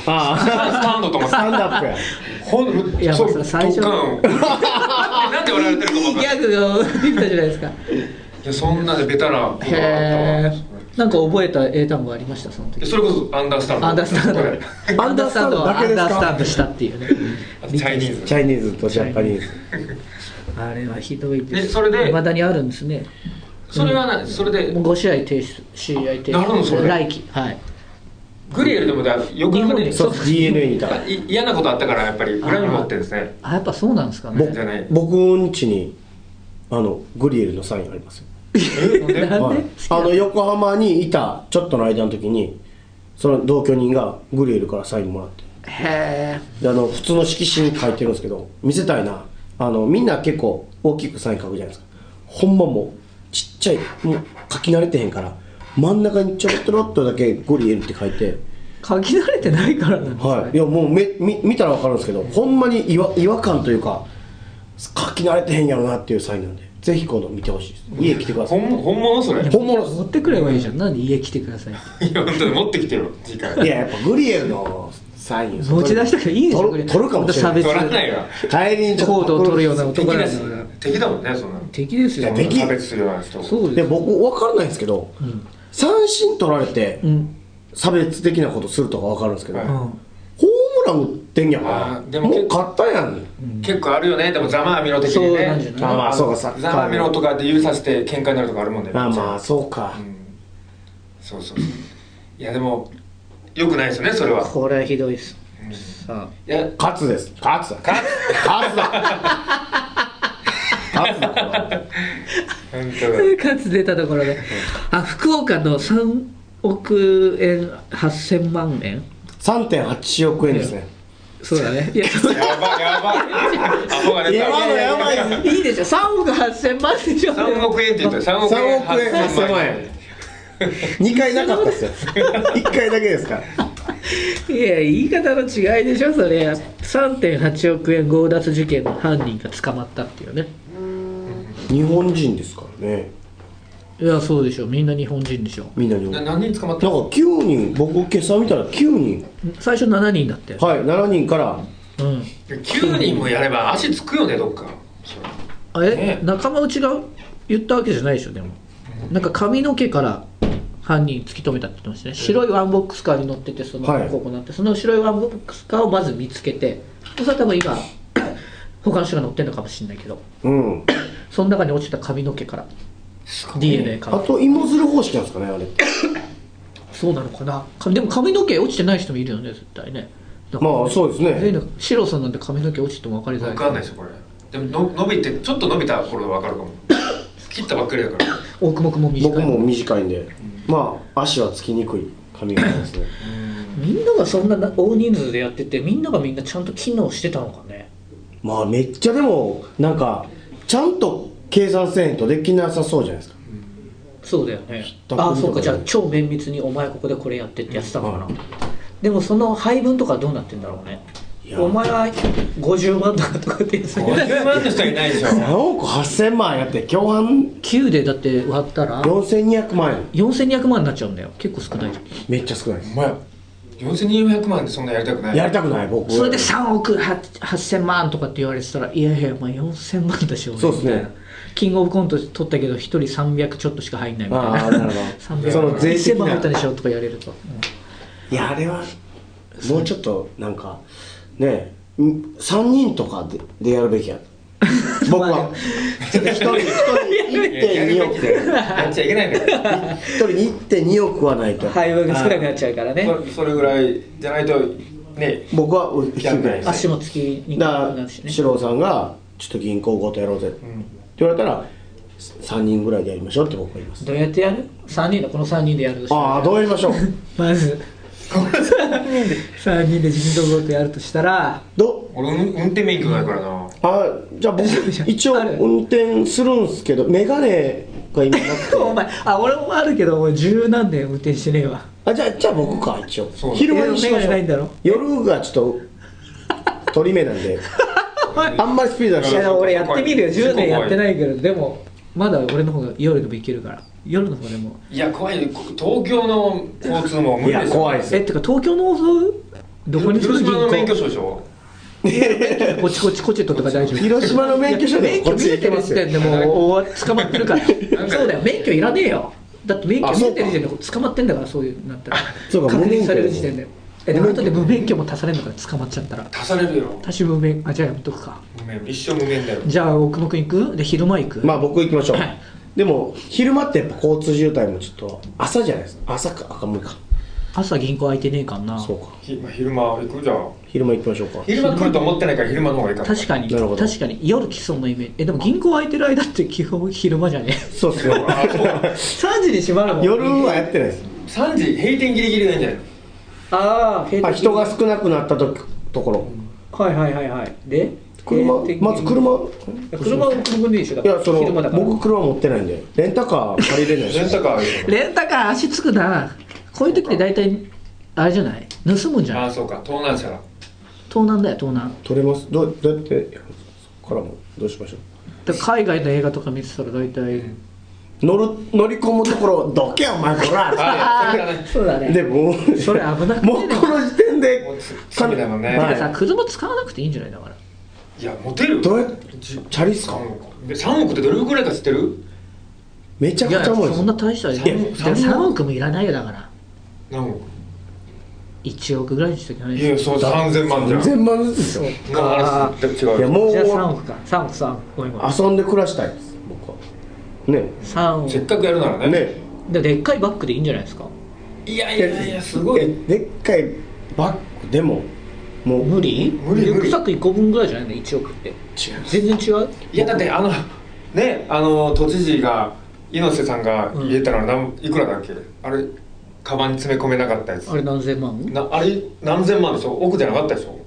あスタンドと思って。あスタンドアップや。ほんいやそれ最初ドッカン。なんで笑われてるか分かんない。ャグが出てたじゃないですか。いやそんなでベタなことがあったわなんか覚えた英単語ありました？その時。でそれこそアンダースタンド。アンダースタンド。understand だけですか understand したっていうね。 Chinese Chinese と Japanese。あれはひどいです。でそれでいまだにあるんですね。それは何それでもう5試合停止試合停止。なるほどそれ。来季。はい。グリエルでもだ横浜で日本そう。DNA にいた。嫌なことあったからやっぱり恨み持ってるんですね。あやっぱそうなんですかぼねじゃない。僕ん家にあのグリエルのサインありますよはい、あの横浜にいたちょっとの間の時にその同居人がグリエルからサインもらって。へえであの普通の色紙に書いてるんですけど見せたいな。あのみんな結構大きくサイン書くじゃないですか。ほんまもうちっちゃいもう書き慣れてへんから真ん中にちょろっとろっとだけグリエルって書いて。書き慣れてないからなんですか？はい。いやもうめみ見たら分かるんですけどほんまに違和違和感というか書き慣れてへんやろなっていうサインなんでぜひ今度見てほしいです。家来てください。本本物それ。い本物持ってくればいいじゃん。なんで家来てくださいって。や本当に持ってきてよ次回いややっぱグリエルのサイン持ち出したからいいでしょ取これる取るかもしれない。また差別。取らないわ帰りにちょっとコードを取るような敵男なんですだから敵だもんねそんなの。敵ですよ。いや敵。差別するような人。そうです。で僕分からないんですけど、三振取られてうん。差別的なことするとか分かるんですけど、はいホームラン打ってんやでももう勝ったやん、結構あるよね。でもざまあみろ的にね。まあそうかサッカーざまあみろとかで指さして喧嘩になるとかあるもんね。まあまあそうか、うん。そうそうそう。いやでもよくないですよねそれは。これはひどいです。さいや勝つです。勝つ。だ勝つ。勝つだ 勝つだこれは本当だ。あかつ出たところで。あ福岡の3億円8000万円3.8億円ですね。そうだね。いややばいやばい。アホが出たやばいやばい。いいでしょ。3億8000万でしょ。3億円って言ったら3億円3億円8000万円。2回なかったですよ。1回だけですから。いや言い方の違いでしょそれ。3.8億円強奪事件の犯人が捕まったっていうね。日本人ですからねいやそうでしょ。みんな日本人でしょ。みんな日本人。ななんか何人捕まった？の9人僕今朝見たら9人最初7人だってはい7人から。うん。9人もやれば足つくよねどっか。あれ、ね。仲間内が言ったわけじゃないでしょでも。なんか髪の毛から犯人突き止めたって言ってましたね。白いワンボックスカーに乗っててそのはい。ここなって、その白いワンボックスカーをまず見つけてそれは多分今他の人が乗ってるのかもしれないけど。うん。その中に落ちた髪の毛から DNA あかと芋づる方式なんですかねあれ。そうなのかな。かでも髪の毛落ちてない人もいるよね絶対ね。だからまあそうですね。白さんなんて髪の毛落ちても分かりづらい。分かんないですよこれ。でもの伸びてちょっと伸びた頃は分かるかも。切ったばっかりだから。大久保君も短い。僕も短いんで。まあ足はつきにくい髪型ですね。みんながそんなな大人数でやっててみんながみんなちゃんと機能してたのかね。まあめっちゃでもなんかちゃんと計算せんとできなさそうじゃないですか。そうだよね。ああそうか。じゃあ超綿密にお前ここでこれやってってやってたのかな、はいでもその配分とかどうなってんだろうね。お前は50万とかとかって言って50万の人いないでしょ。何億8000万やって共犯。9でだって割ったら。4200万円。4200万になっちゃうんだよ。結構少ないめっちゃ少ないですお前4200万でそんなやりたくない？やりたくない僕。それで3億8000万とかって言われてたらいやいやまあ4000万でしょそうっすねキングオブコント取ったけど1人300ちょっとしか入んないみたいな。ああなるほど。300その税的1000万入ったなでしょとか言われると、いやあれはもうちょっとなんかね3人とかででやるべきや。僕は。一人一人1.2億。でやっちゃいけないんだから一人1.2億はないと。配分が少なくなっちゃうからね。それぐらいじゃないとね僕は低くないです。足もつきにくくだからなるしね。四郎さんが「ちょっと銀行強盗やろうぜ」って言われたら3人ぐらいでやりましょうって僕は言います。どうやってやる ?3 人で？この3人でやるとしたらああどうやりましょう？まず。3人で人道強盗やるとしたら。ど俺運運転免許ないからな。あじゃあ僕 一応運転するんすけど眼鏡が今なくて。お前あ俺もあるけどもう十何年運転してねえわ。あじゃあじゃあ僕か一応。昼間にしましょう。眼鏡ないんだろ？夜がちょっと取り目なんであんまりスピード出しいてや俺やってみるよ。すごい10年やってないけどでもまだ俺の方が夜でもいけるから。夜の方でも。いや怖い。東京の交通も無いや理ですよ怖いですえってか東京のどこに広島の免許銀証でしょ。行こっちこっちこっち取ってか大丈夫。広島の免許証で免こっち許見えてる行けますよ時点でも うお捕まってるから。そうだよ。免許いらねえよ。だって免許あそうか。見えてる時点で捕まってんだからそういうなったらそうか。確認される時点でえでも無免許後で無免許も足されるのから捕まっちゃったら。足されるよ。私無免あじゃあやめとくか。無免一生無免だよ。じゃあ大久保君行く？で昼間行く、まあ僕行きましょう。はい。でも昼間ってやっぱ交通渋滞もちょっと朝じゃないですか。朝か赤無理か。朝銀行空いてねえかんな。そうか。ひまあ昼間行くじゃん。昼間行きましょうか。昼間来ると思ってないから昼間の方がいいかも確かに。なるほど。確かに。夜来そうなイメージ。えでも銀行空いてる間って基本昼間じゃねそうっすねあそう。3時に閉まるもん夜はやってないです。3時閉店ギリギリがいいんじゃない？あああ人が少なくなったとところ。はいはいはいはい。で車まず車。車を車でいいでしょ？いやその僕車持ってないんで。レンタカー借りれないレンしタカーあるよレンタカー足つくな。こういう時って大体あれじゃない？盗むんじゃない？ああそうか。盗難車だ。盗難だよ盗難。取れます？どうどうやってそこからもどうしましょだから海外の映画とか見てたら大体、う乗る乗り込むところどけお前こら。ああそうだね。でもうそれ危なくてもうこの時点でもうつ罪だもんね。はいてかさ車使わなくていいんじゃないだから。いやモテるどうやってチャリっすか？3億で3億ってどれぐらいか知ってる？めちゃくちゃ重いそんな大したいや3億？もいらないよだから。何億？1億ぐらいにしときゃない？いやそう3000万じゃん。3000万ずつですよの話って違ういやもうじゃあ3億か。3億3億。ごめんごめん。遊んで暮らしたいですね。3億せっかくやるならね。ね。ででっかいバッグでいいんじゃないですか？いやいやいやすごい。えでっかいバッグでももう。無理？無理無理。リュックサック1個分ぐらいじゃないの？1億って。違う。全然違う？いやだってあのねあの都知事が猪瀬さんが言えたのは何いくらだっけ？あれカバンに詰め込めなかったやつ。あれ何千万？なあれ何千万でしょ？億じゃなかったでしょ？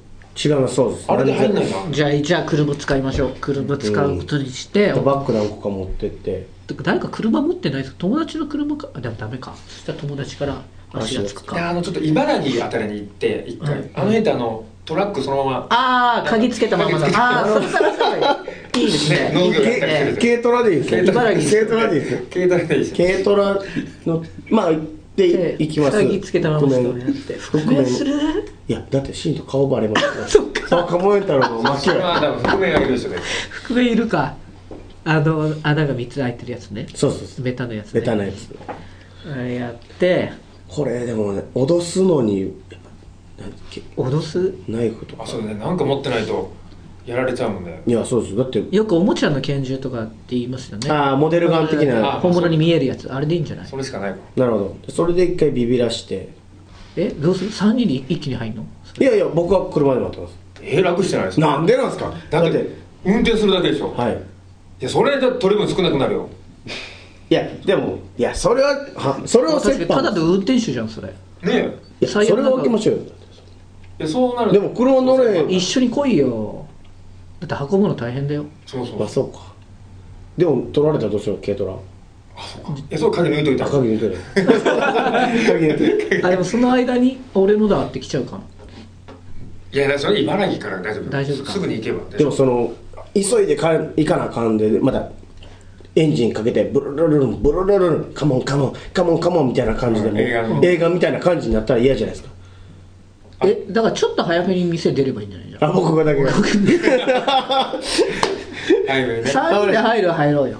違うなそうです。あれで入んないなじゃあじゃあ車使いましょう。車使うことにして、バッグ何個か持ってって。誰か車持ってないですか？友達の車か？あでもダメか。そしたら友達から足がつくいやかあのちょっと茨城あたりに行って一回、うん。あの辺ってあのトラックそのまま。ああ鍵つけたままだ。鍵つけたああそれからそれ いいですね。ね農業やったりする軽トラでいいですよ。茨城軽トラでいいですよ。携帯でいいし軽トラのまあで行きます。鍵つけたままやって。覆覆面する？いやだってシーンと顔バレますから そっか。そうカモエンタルの負けそれはや多分覆面あげるでしょね覆面いるか？あの穴が3つ開いてるやつね。そうそうそう。ベタのやつ、ね、ベタなやつ。あれやって。これでもね脅すのにやっぱなんけ？脅す？ナイフとか。あそうだね。なんか持ってないとやられちゃうもんねいやそうです。だってよくおもちゃの拳銃とかって言いますよね。ああモデルガン的な。あ本物に見えるやつ。あれでいいんじゃない？それしかないわなるほど。それで一回ビビらして。えどうする？3人で一気に入んの？いやいや僕は車で待ってます。えー、楽してないですか？なんでなんですか？だって運転するだけでしょ、い、はい。やそれじゃ取り分少なくなるよ。いやでもいやそれははそれは折確かにただ半で運転手じゃんそれ。ねえ。それは分けましょうよ。いやそうなる。でも車乗れ一緒に来いよだって運ぶの大変だよ。そうそうまあそうか。でも取られたらどうしよう軽トラ。えそう鍵抜いといたあ鍵抜いてる。鍵抜いてる。あでもその間に俺のだって来ちゃうかないやだからそれ茨城から大丈夫。大丈夫か。すぐに行けばでもその急いでか行かなあかんでまたエンジンかけてブルルルンブルルルンカモンカモンカモンカモンみたいな感じでもう映画の映画みたいな感じになったら嫌じゃないですかえだからちょっと早めに店出ればいいんじゃない？じゃんあ僕がだけが。はいね3人で入るは入ろうよ、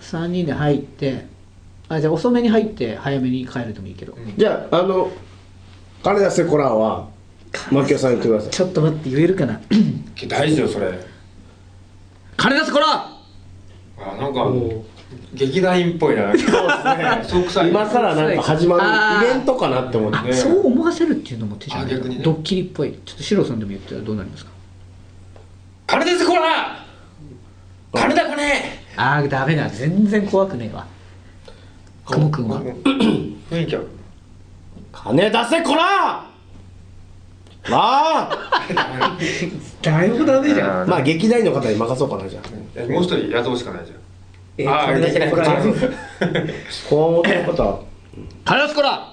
3人で入ってあじゃあ遅めに入って早めに帰るでもいいけど、じゃああの金田セコラーは牧雄さん言ってください。ちょっと待って言えるかな？大事よそれ。金出すこらあなんか劇団員っぽいな。そうですね。今からなんか始まるイベントかなって思って。そう思わせるっていうのも手じゃないあ逆にね。ドッキリっぽい。ちょっとシロさんでも言ったらどうなりますか？金ですこら！金だ金ああダメだ。全然怖くねえわ。くもくんは。雰囲気ある。金出せこら！まあ！だいぶダメじゃん。まあ劇団員の方に任そうかなじゃあ。えもう一人雇うしかないじゃんえあー金出せこらあそうこう思ってる方は？金出すこら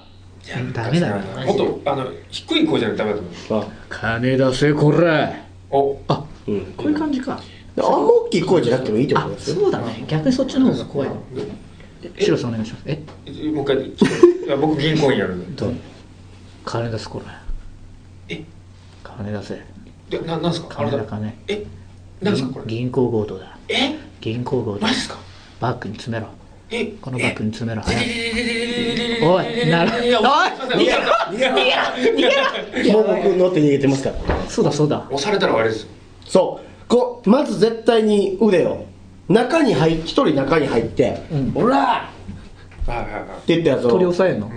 ダメだよ。もっとあの低い声じゃないとダメだと思う。あ。金出せこらお。あうん。こういう感じか。あんま大きい声じゃなくてもいいってこあとですよ。そうだね。逆にそっちの方が怖い。えシロさんお願いします。え？もう一回 僕銀行員やる金出すこらえ？金出せ。でななんすか？金だ。金え？なんすかこれ？銀行強盗だ。え？銀行強盗マジっすか？バッグに詰めろ。え？このバッグに詰めろ。え？早く。おおいなる。おい逃げろ逃げろ。逃げろもう僕乗って逃げてますから。そうだそうだ。押されたら終わりです。よそう。こうまず絶対に腕を中に入一人中に入ってうん「おら!」はいはいはい。って言ったやつ取りを押さえんの？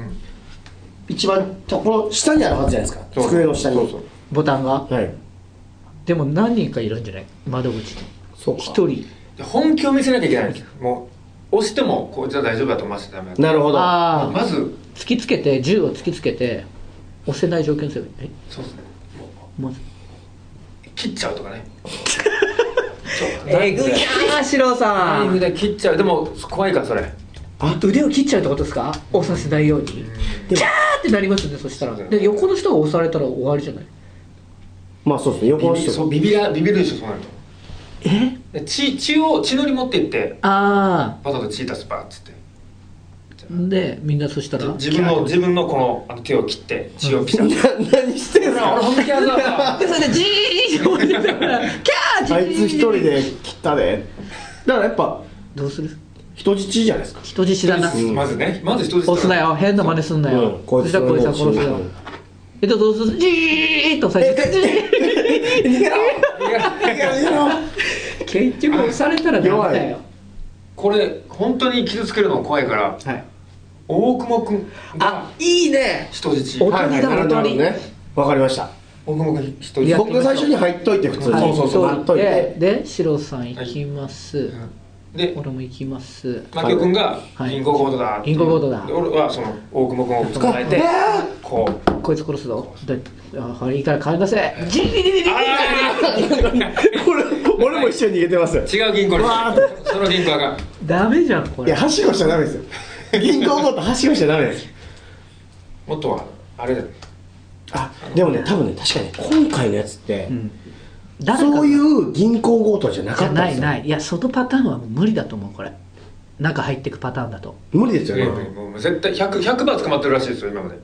一番とこの下にあるはずじゃないですか。机の下に。そうそう。ボタンが？はい。でも何人かいるんじゃない？窓口に。そうか。一人で本気を見せなきゃいけないんですよ。もう押してもこいつは大丈夫だと思わせてダメだなるほど。ああまず突きつけて銃を突きつけて押せない状況にすればいい。そうですね。えまず。え切っちゃうとかね。えぐいなーシロナイさフで切っちゃう。でも怖いからそれ。あ腕を切っちゃうってことですか？押させないように。キャーってなりますねそしたら。そうだよねで横の人が押されたら終わりじゃない？まあそうですね。横の人。ビビそうビビらビビるでしょそうなると。え？で血血を血のり持っていってあパタッと血出すパーっつって。あ。でみんなそしたら自分の自分のこのあの手を切って血をピシャッな何してんの俺本気やだでそれでジーッて押してたからキャージーあいつ一人で切ったで。だからやっぱどうする？人質じゃないですか。人質だな、うん。まずねまず人質押すなよ。変な真似すんなよ、うん。こいつそしたらこいつは殺すよう。んえっとどうする？ジーッと押さえて。逃げろ逃げろ逃げろ結局押されたらダメだよ。これ本当に傷つけるの怖いからはい。大久保君があいいね。人質。おはいはいだわかりました。大久保君人質。僕最初に入っといて普通に。はい。そうそう待っといて。ででシロさん行きます、で俺も行きます。牧雄君がはい。銀行強盗だ銀行強盗だ。で俺はその大久保君を捕まえてこう。こいつ殺すぞ。いいいから金出せ。ジーッこれ 俺も一緒に逃げてますよ。違う銀行にわその銀行が。ダメじゃんこれ。いやはしごしちゃダメですよ。銀行ごとはしごしちゃダメです。もっとはあれだよ。あでもね多分ね確かに今回のやつって、ん。誰かが。そういう銀行強盗じゃなじゃかったんですよ。ないない。いやそのパターンはもう無理だと思うこれ。中入ってくパターンだと。無理ですよね、もう絶対 100, 100番捕まってるらしいですよ今まで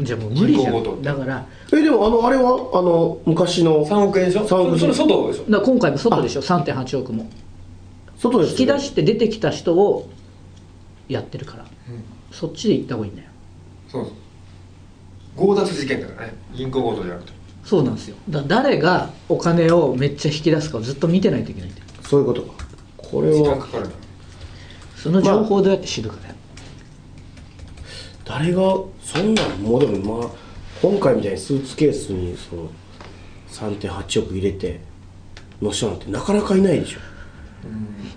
じゃあもう無理じゃん。だから。えでもあのあれは？あの昔の。3億円でしょ？3億円それ外でしょ？だから今回も外でしょ？3.8億も。外です引き出して出てきた人をやってるから、そっちで行った方がいいんだよ。そうそう。強奪事件だからね。銀行強盗じゃなくて。そうなんですよ。だから誰がお金をめっちゃ引き出すかをずっと見てないといけないんだよ。そういうことか。これ時間はかかるな。その情報をどうやって知るかだよ、誰がそんなんもうでもまあ今回みたいにスーツケースにその3.8億入れての人なんてなかなかいないでしょ。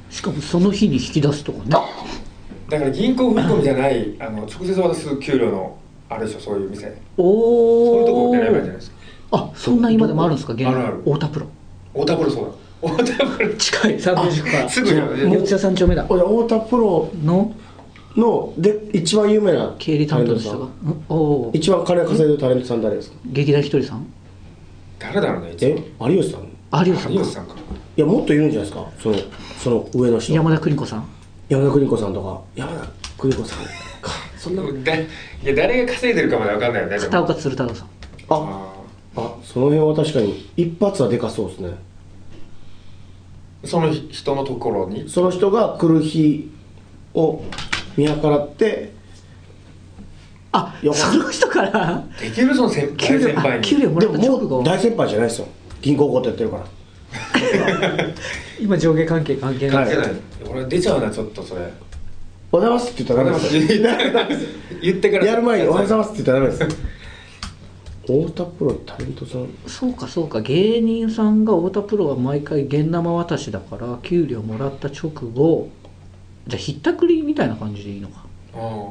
しかもその日に引き出すとかね。だから銀行振り込みじゃないあの直接渡す給料のあれでしょそういう店。おおそういうとこ狙えばいいんじゃないですか。あそんな今でもあるんですか現あるある。太田プロ。太田プロそうだ。太田プロ近い三分塾か。ら すぐじゃん四谷三丁目だ俺太田プロのので一番有名な経理担当の人が。タレントさん。んおお一番金稼いでるタレントさん誰ですか？劇団ひとりさん。誰だろうね一え？番有吉さん。い有吉さんか。有吉さんか。やもっといるんじゃないですか？そのその上の人。山田邦子さん。山田邦子さんとか。山田邦子さん。かそんなだいや誰が稼いでるかまで分かんないよね片岡鶴太郎さん。ああその辺は確かに一発はでかそうですね。その人のところに？その人が来る日を見計らってあよその人から？できるその先給料輩給料もらでももった直後う大先輩じゃないですよ。銀行強盗やってるから。今上下関係関係ない、はい。俺出ちゃうなちょっとそれ「おはようございます」って言ったらダメです。よ言ってから。やる前に「おはようございます」って言ったらダメです。太田プロタレントさん。そうかそうか。芸人さんが太田プロは毎回現生渡しだから給料もらった直後じゃあひったくりみたいな感じでいいのか。あ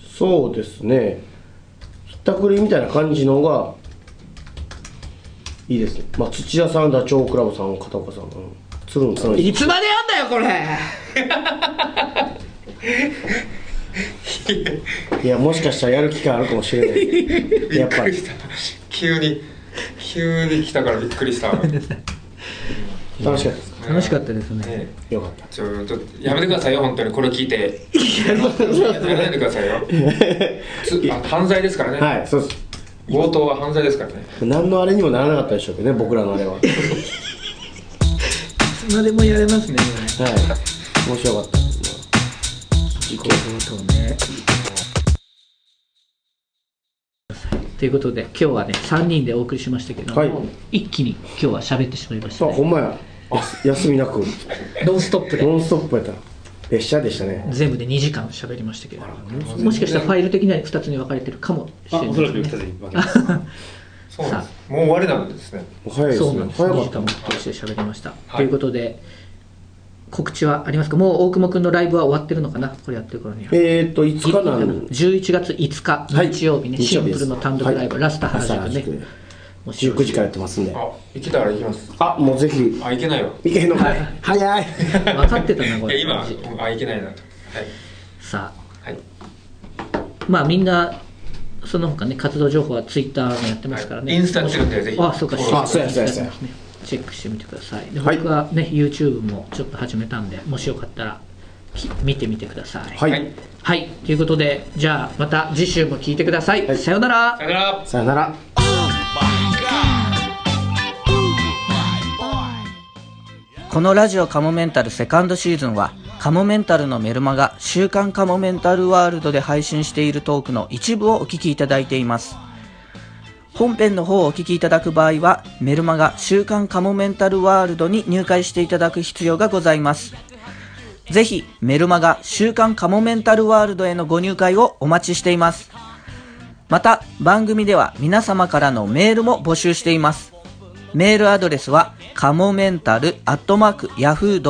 そうですね。ひったくりみたいな感じの方がいいですね。まあ土屋さんダチョウ倶楽部さん片岡さん、うん、鶴野さんいつまでやんだよこれ。いやもしかしたらやる機会あるかもしれない。やっぱり。びっくりした。急に急に来たからびっくりした。ね楽しかったです楽しかったですね。ね。よかった。ちょっとやめてくださいよ本当に。これ聞いて。やらないでくださいよ。つあ犯罪ですからね、はいそうです。強盗は犯罪ですからね。何のあれにもならなかったでしょうけどね僕らのあれは。はいいつまでもやれますね面白かった。事故強盗ね。ということで今日はね3人でお送りしましたけども、はい。一気に今日は喋ってしまいましたね。さあほんまやや休みなく。ノンストップで。ノンストップやった。列車でしたね。全部で2時間喋りましたけど。もしかしたらファイル的には2つに分かれてるかもしれないあおそらく2つに分けます。そうなんです。もう終わりなんですね。早いですね。そうなんです。2時間も通して喋りました、はい。ということで告知はありますか？もう大久保君のライブは終わってるのかな？これやってる頃には。えーっと5日なん11月5日はい。日曜日ね、シンプルの単独ライブ、はい。ラスタ原宿ねラスタ原宿もしよろし19時からやってますんで。あ行けたら行きます。あもうぜひ。あ行けないわ。いけへんのかい。早い。分かってたなこれ。今あ行けないなと。はい。さあ。はい。まあみんなその他ね活動情報はツイッターもやってますからね、はい。インスタやってるんでぜひ。あそうかあそうやそうやそうや。ねチェックしてみてください。ではい。僕はね YouTube もちょっと始めたんでもしよかったらき見てみてくださいはい、はい。はい。ということでじゃあまた次週も聞いてください、はい。さようなら。さよなら。さよならこのラジオカモメンタルセカンドシーズンはカモメンタルのメルマガ週刊カモメンタルワールドで配信しているトークの一部をお聞きいただいています。本編の方をお聞きいただく場合はメルマガ週刊カモメンタルワールドに入会していただく必要がございます。ぜひメルマガ週刊カモメンタルワールドへのご入会をお待ちしています。また番組では皆様からのメールも募集しています。メールアドレスは、かもメンタルアットマーク yahoo.co.jp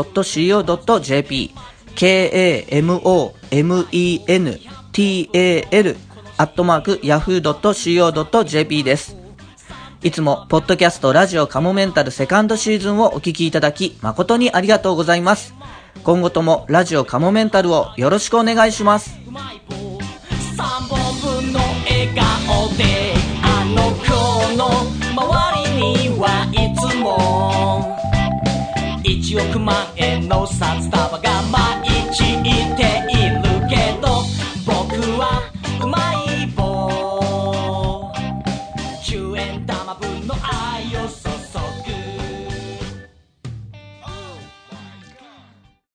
k-a-m-o-m-e-n-t-a-l アットマーク yahoo.co.jp です。いつも、ポッドキャストラジオカモメンタルセカンドシーズンをお聞きいただき、誠にありがとうございます。今後ともラジオカモメンタルをよろしくお願いします。はいつも。1億万円の札束がまいて。